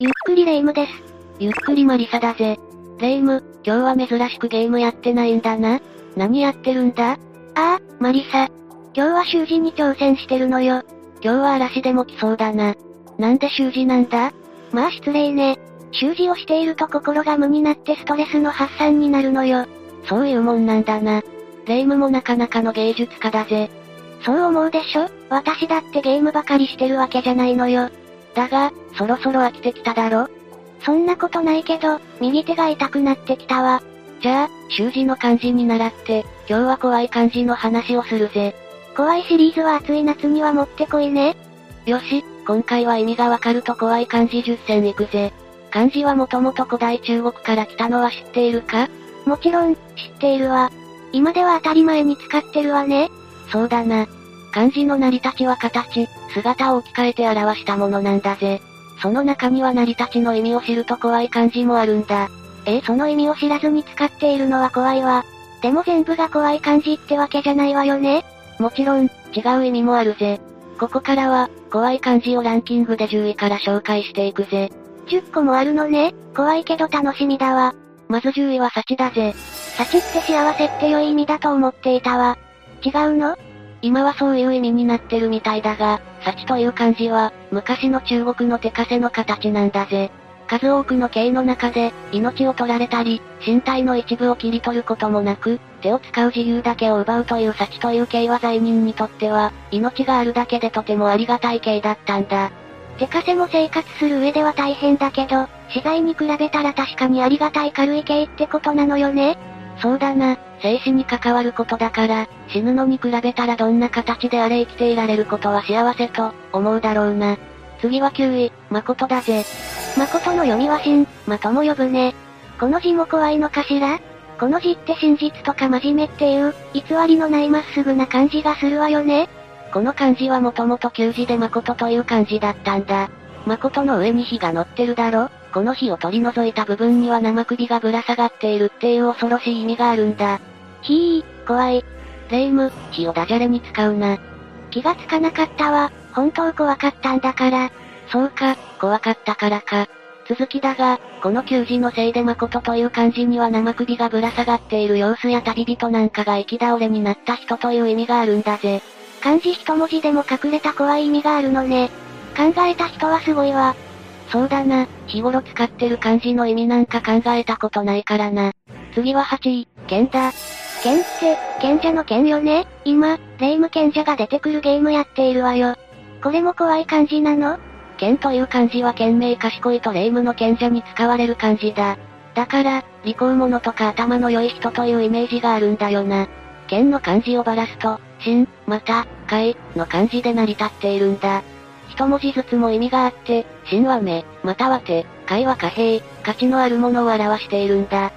ゆっくりレ夢ムです。ゆっくりマリサだぜ。レ夢ム、今日は珍しくゲームやってないんだな。何やってるんだ？ああ、マリサ。今日は習字に挑戦してるのよ。今日は嵐でも来そうだな。なんで習字なんだ？まあ失礼ね。習字をしていると心が無になってストレスの発散になるのよ。そういうもんなんだな。レ夢ムもなかなかの芸術家だぜ。そう思うでしょ？私だってゲームばかりしてるわけじゃないのよ。だが、そろそろ飽きてきただろ？そんなことないけど、右手が痛くなってきたわ。じゃあ、習字の漢字に習って、今日は怖い漢字の話をするぜ。怖いシリーズは暑い夏にはもってこいね。よし、今回は意味がわかると怖い漢字10選いくぜ。漢字はもともと古代中国から来たのは知っているか？もちろん、知っているわ。今では当たり前に使ってるわね。そうだな。漢字の成り立ちは形、姿を置き換えて表したものなんだぜ。その中には成り立ちの意味を知ると怖い漢字もあるんだ。ええその意味を知らずに使っているのは怖いわ。でも全部が怖い漢字ってわけじゃないわよね。もちろん、違う意味もあるぜ。ここからは、怖い漢字をランキングで10位から紹介していくぜ。10個もあるのね。怖いけど楽しみだわ。まず10位は幸だぜ。幸って幸せって良い意味だと思っていたわ。違うの？今はそういう意味になってるみたいだが、幸という漢字は、昔の中国の手枷の形なんだぜ。数多くの刑の中で、命を取られたり、身体の一部を切り取ることもなく、手を使う自由だけを奪うという幸という刑は罪人にとっては、命があるだけでとてもありがたい刑だったんだ。手枷も生活する上では大変だけど、死罪に比べたら確かにありがたい軽い刑ってことなのよね。そうだな、生死に関わることだから、死ぬのに比べたらどんな形であれ生きていられることは幸せと、思うだろうな。次は9位、誠だぜ。誠の読みは真、まとも呼ぶね。この字も怖いのかしら？この字って真実とか真面目っていう、偽りのないまっすぐな感じがするわよね。この漢字はもともと旧字で誠という漢字だったんだ。誠の上に火が乗ってるだろ？この火を取り除いた部分には生首がぶら下がっているっていう恐ろしい意味があるんだ。ひー、怖い。霊夢、火をダジャレに使うな。気がつかなかったわ。本当怖かったんだから。そうか、怖かったからか。続きだが、この旧字のせいで誠という漢字には生首がぶら下がっている様子や旅人なんかが生き倒れになった人という意味があるんだぜ。漢字一文字でも隠れた怖い意味があるのね。考えた人はすごいわ。そうだな、日頃使ってる漢字の意味なんか考えたことないからな。次は8位、剣だ。剣って、賢者の剣よね？今、霊夢賢者が出てくるゲームやっているわよ。これも怖い漢字なの？剣という漢字は賢明賢いと霊夢の賢者に使われる漢字だ。だから、利口者とか頭の良い人というイメージがあるんだよな。剣の漢字をばらすと、真、また、海、の漢字で成り立っているんだ。一文字ずつも意味があって、真は目、または手、海は貨幣、価値のあるものを表しているんだ。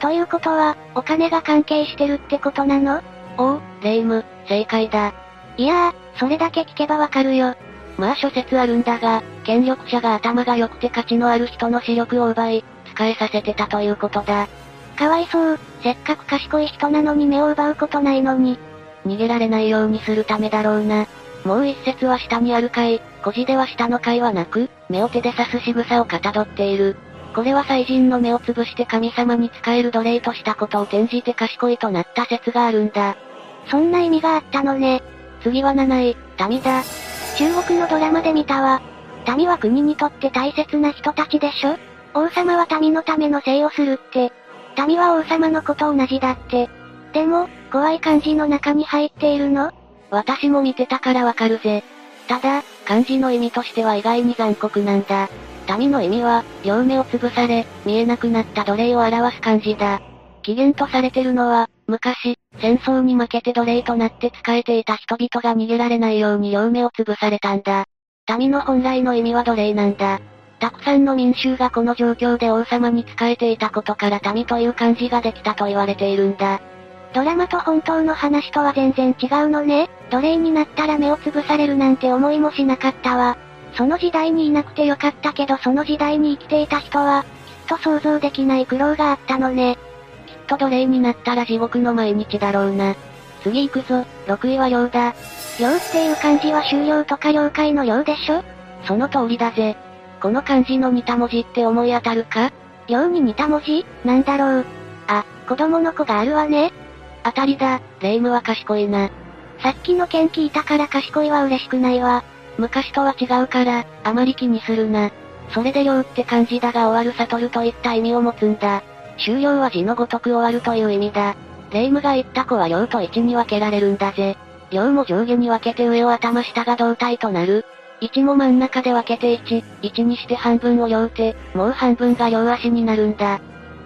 ということは、お金が関係してるってことなの？おう、霊夢、正解だ。いやー、それだけ聞けばわかるよ。まあ諸説あるんだが、権力者が頭が良くて価値のある人の視力を奪い、使えさせてたということだ。かわいそう、せっかく賢い人なのに目を奪うことないのに。逃げられないようにするためだろうな。もう一説は下にある階、古字では下の階はなく、目を手で刺す仕草をかたどっている。これは祭人の目を潰して神様に使える奴隷としたことを転じて賢いとなった説があるんだ。そんな意味があったのね。次は7位、民だ。中国のドラマで見たわ。民は国にとって大切な人たちでしょ？王様は民のための生をするって。民は王様のこと同じだって。でも、怖い漢字の中に入っているの？私も見てたからわかるぜ。ただ、漢字の意味としては意外に残酷なんだ。民の意味は、両目を潰され、見えなくなった奴隷を表す漢字だ。起源とされてるのは、昔、戦争に負けて奴隷となって仕えていた人々が逃げられないように両目を潰されたんだ。民の本来の意味は奴隷なんだ。たくさんの民衆がこの状況で王様に仕えていたことから民という漢字ができたと言われているんだ。ドラマと本当の話とは全然違うのね。奴隷になったら目を潰されるなんて思いもしなかったわ。その時代にいなくてよかったけどその時代に生きていた人は、きっと想像できない苦労があったのね。きっと奴隷になったら地獄の毎日だろうな。次行くぞ、6位は量だ。量っていう漢字は終了とか了解の量でしょ？その通りだぜ。この漢字の似た文字って思い当たるか？量に似た文字？なんだろう。あ、子供の子があるわね。当たりだ、霊夢は賢いな。さっきの件聞いたから賢いは嬉しくないわ。昔とは違うから、あまり気にするな。それで量って漢字だが終わる悟るといった意味を持つんだ。終了は字のごとく終わるという意味だ。霊夢が言った子は量と1に分けられるんだぜ。量も上下に分けて上を頭下が胴体となる。1も真ん中で分けて1、1にして半分を両手、もう半分が両足になるんだ。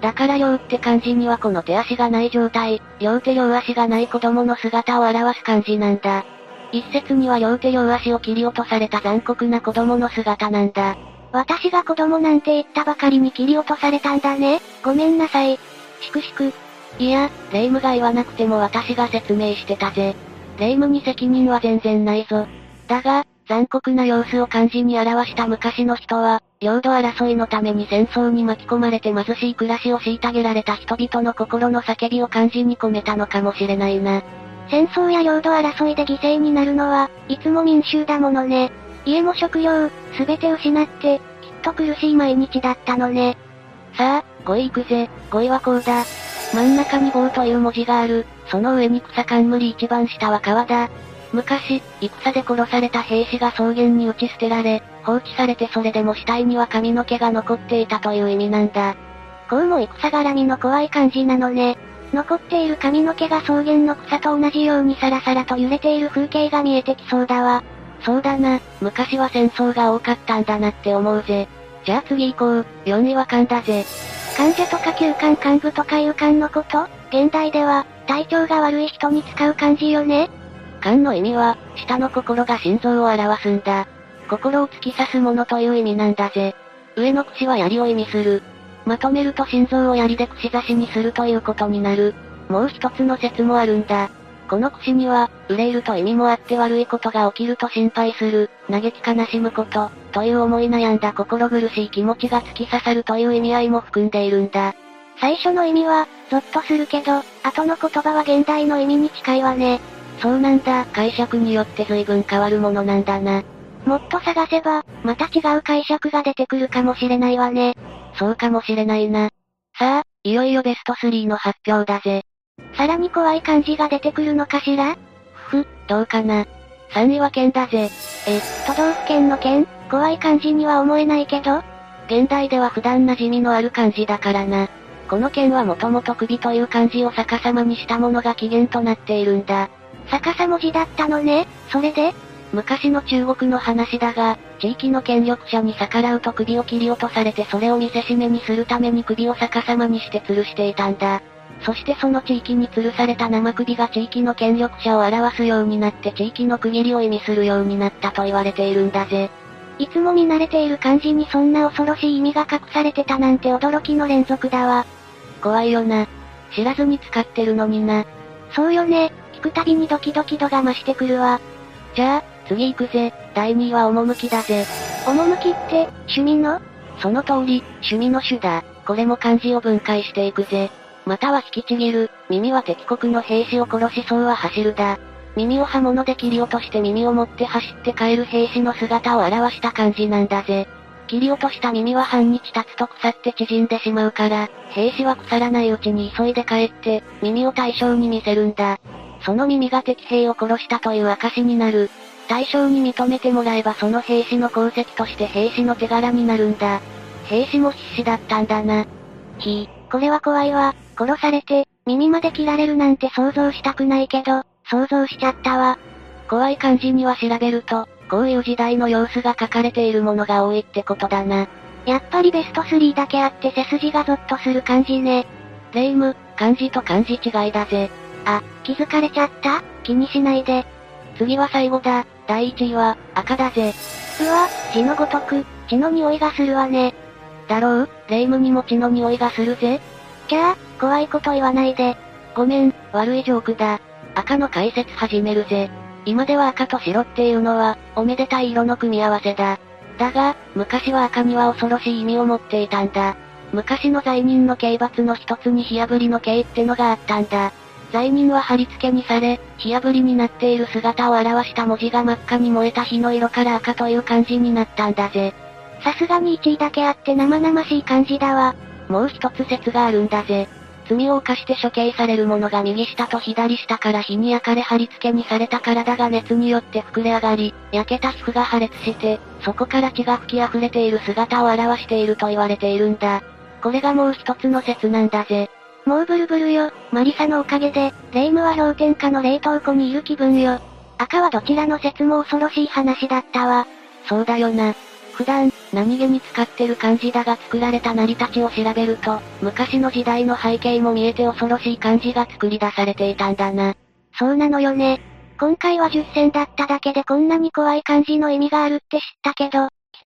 だから両って漢字にはこの手足がない状態、両手両足がない子供の姿を表す漢字なんだ。一説には両手両足を切り落とされた残酷な子供の姿なんだ。私が子供なんて言ったばかりに切り落とされたんだね。ごめんなさい。しくしく。いや、霊夢が言わなくても私が説明してたぜ。霊夢に責任は全然ないぞ。だが、残酷な様子を漢字に表した昔の人は、領土争いのために戦争に巻き込まれて貧しい暮らしを虐げられた人々の心の叫びを漢字に込めたのかもしれないな。戦争や領土争いで犠牲になるのは、いつも民衆だものね。家も食料、すべて失って、きっと苦しい毎日だったのね。さあ、5位行くぜ、5位はこうだ。真ん中に棒という文字がある、その上に草冠一番下は川だ。昔、戦で殺された兵士が草原に打ち捨てられ、放置されてそれでも死体には髪の毛が残っていたという意味なんだ。こうも戦絡みの怖い感じなのね。残っている髪の毛が草原の草と同じようにサラサラと揺れている風景が見えてきそうだわ。そうだな、昔は戦争が多かったんだなって思うぜ。じゃあ次行こう、4位は勘だぜ。患者とか休館幹部とかいう勘のこと？現代では、体調が悪い人に使う漢字よね勘の意味は、下の心が心臓を表すんだ。心を突き刺すものという意味なんだぜ。上の串は槍を意味する。まとめると心臓を槍で串刺しにするということになる。もう一つの説もあるんだ。この串には、憂いると意味もあって悪いことが起きると心配する、嘆き悲しむこと、という思い悩んだ心苦しい気持ちが突き刺さるという意味合いも含んでいるんだ。最初の意味は、ゾッとするけど、後の言葉は現代の意味に近いわね。そうなんだ、解釈によって随分変わるものなんだな。もっと探せば、また違う解釈が出てくるかもしれないわね。そうかもしれないな。さあ、いよいよベスト3の発表だぜ。さらに怖い感じが出てくるのかしら？ふ、どうかな。3位は県だぜ。え、都道府県の県怖い感じには思えないけど？現代では普段馴染みのある漢字だからな。この剣はもともと首という漢字を逆さまにしたものが起源となっているんだ。逆さ文字だったのね、それで？昔の中国の話だが、地域の権力者に逆らうと首を切り落とされてそれを見せしめにするために首を逆さまにして吊るしていたんだ。そしてその地域に吊るされた生首が地域の権力者を表すようになって地域の区切りを意味するようになったと言われているんだぜ。いつも見慣れている漢字にそんな恐ろしい意味が隠されてたなんて驚きの連続だわ。怖いよな。知らずに使ってるのにな。そうよね。聞くたびにドキドキ度が増してくるわ。じゃあ、次行くぜ。第2位は趣だぜ。趣って、趣味の？その通り、趣味の種だ。これも漢字を分解していくぜ。または引きちぎる。耳は敵国の兵士を殺しそうは走るだ。耳を刃物で切り落として耳を持って走って帰る兵士の姿を表した漢字なんだぜ。切り落とした耳は半日経つと腐って縮んでしまうから、兵士は腐らないうちに急いで帰って、耳を対象に見せるんだ。その耳が敵兵を殺したという証になる。対象に認めてもらえばその兵士の功績として兵士の手柄になるんだ。兵士も必死だったんだな。ひー、これは怖いわ。殺されて、耳まで切られるなんて想像したくないけど、想像しちゃったわ。怖い漢字には調べると、こういう時代の様子が書かれているものが多いってことだな。やっぱりベスト3だけあって背筋がゾッとする感じね。霊夢、漢字と漢字違いだぜ。あ、気づかれちゃった？気にしないで。次は最後だ。第1位は、赤だぜ。うわ、血のごとく、血の匂いがするわね。だろう？霊夢にも血の匂いがするぜ。キャー、怖いこと言わないで。ごめん、悪いジョークだ。赤の解説始めるぜ。今では赤と白っていうのは、おめでたい色の組み合わせだ。だが、昔は赤には恐ろしい意味を持っていたんだ。昔の罪人の刑罰の一つに火炙りの刑ってのがあったんだ。罪人は貼り付けにされ、火炙りになっている姿を表した文字が真っ赤に燃えた火の色から赤という漢字になったんだぜ。さすがに1位だけあって生々しい感じだわ。もう一つ説があるんだぜ。罪を犯して処刑される者が右下と左下から火に焼かれ貼り付けにされた体が熱によって膨れ上がり、焼けた皮膚が破裂して、そこから血が吹き溢れている姿を表していると言われているんだ。これがもう一つの説なんだぜ。もうブルブルよ、マリサのおかげで、レイムは氷点下の冷凍庫にいる気分よ。赤はどちらの説も恐ろしい話だったわ。そうだよな。普段、何気に使ってる漢字だが作られた成り立ちを調べると、昔の時代の背景も見えて恐ろしい漢字が作り出されていたんだな。そうなのよね。今回は10選だっただけでこんなに怖い漢字の意味があるって知ったけど、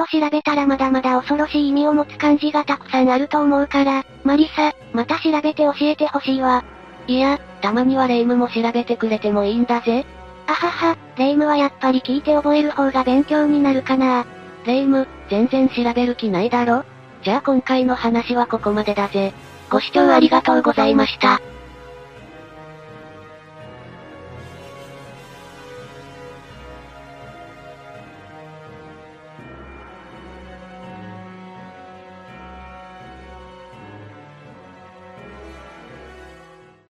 と調べたらまだまだ恐ろしい意味を持つ漢字がたくさんあると思うから、マリサ、また調べて教えてほしいわ。いや、たまにはレイムも調べてくれてもいいんだぜ。あはは、レイムはやっぱり聞いて覚える方が勉強になるかな。レイム、全然調べる気ないだろ？じゃあ今回の話はここまでだぜ。ご視聴ありがとうございました。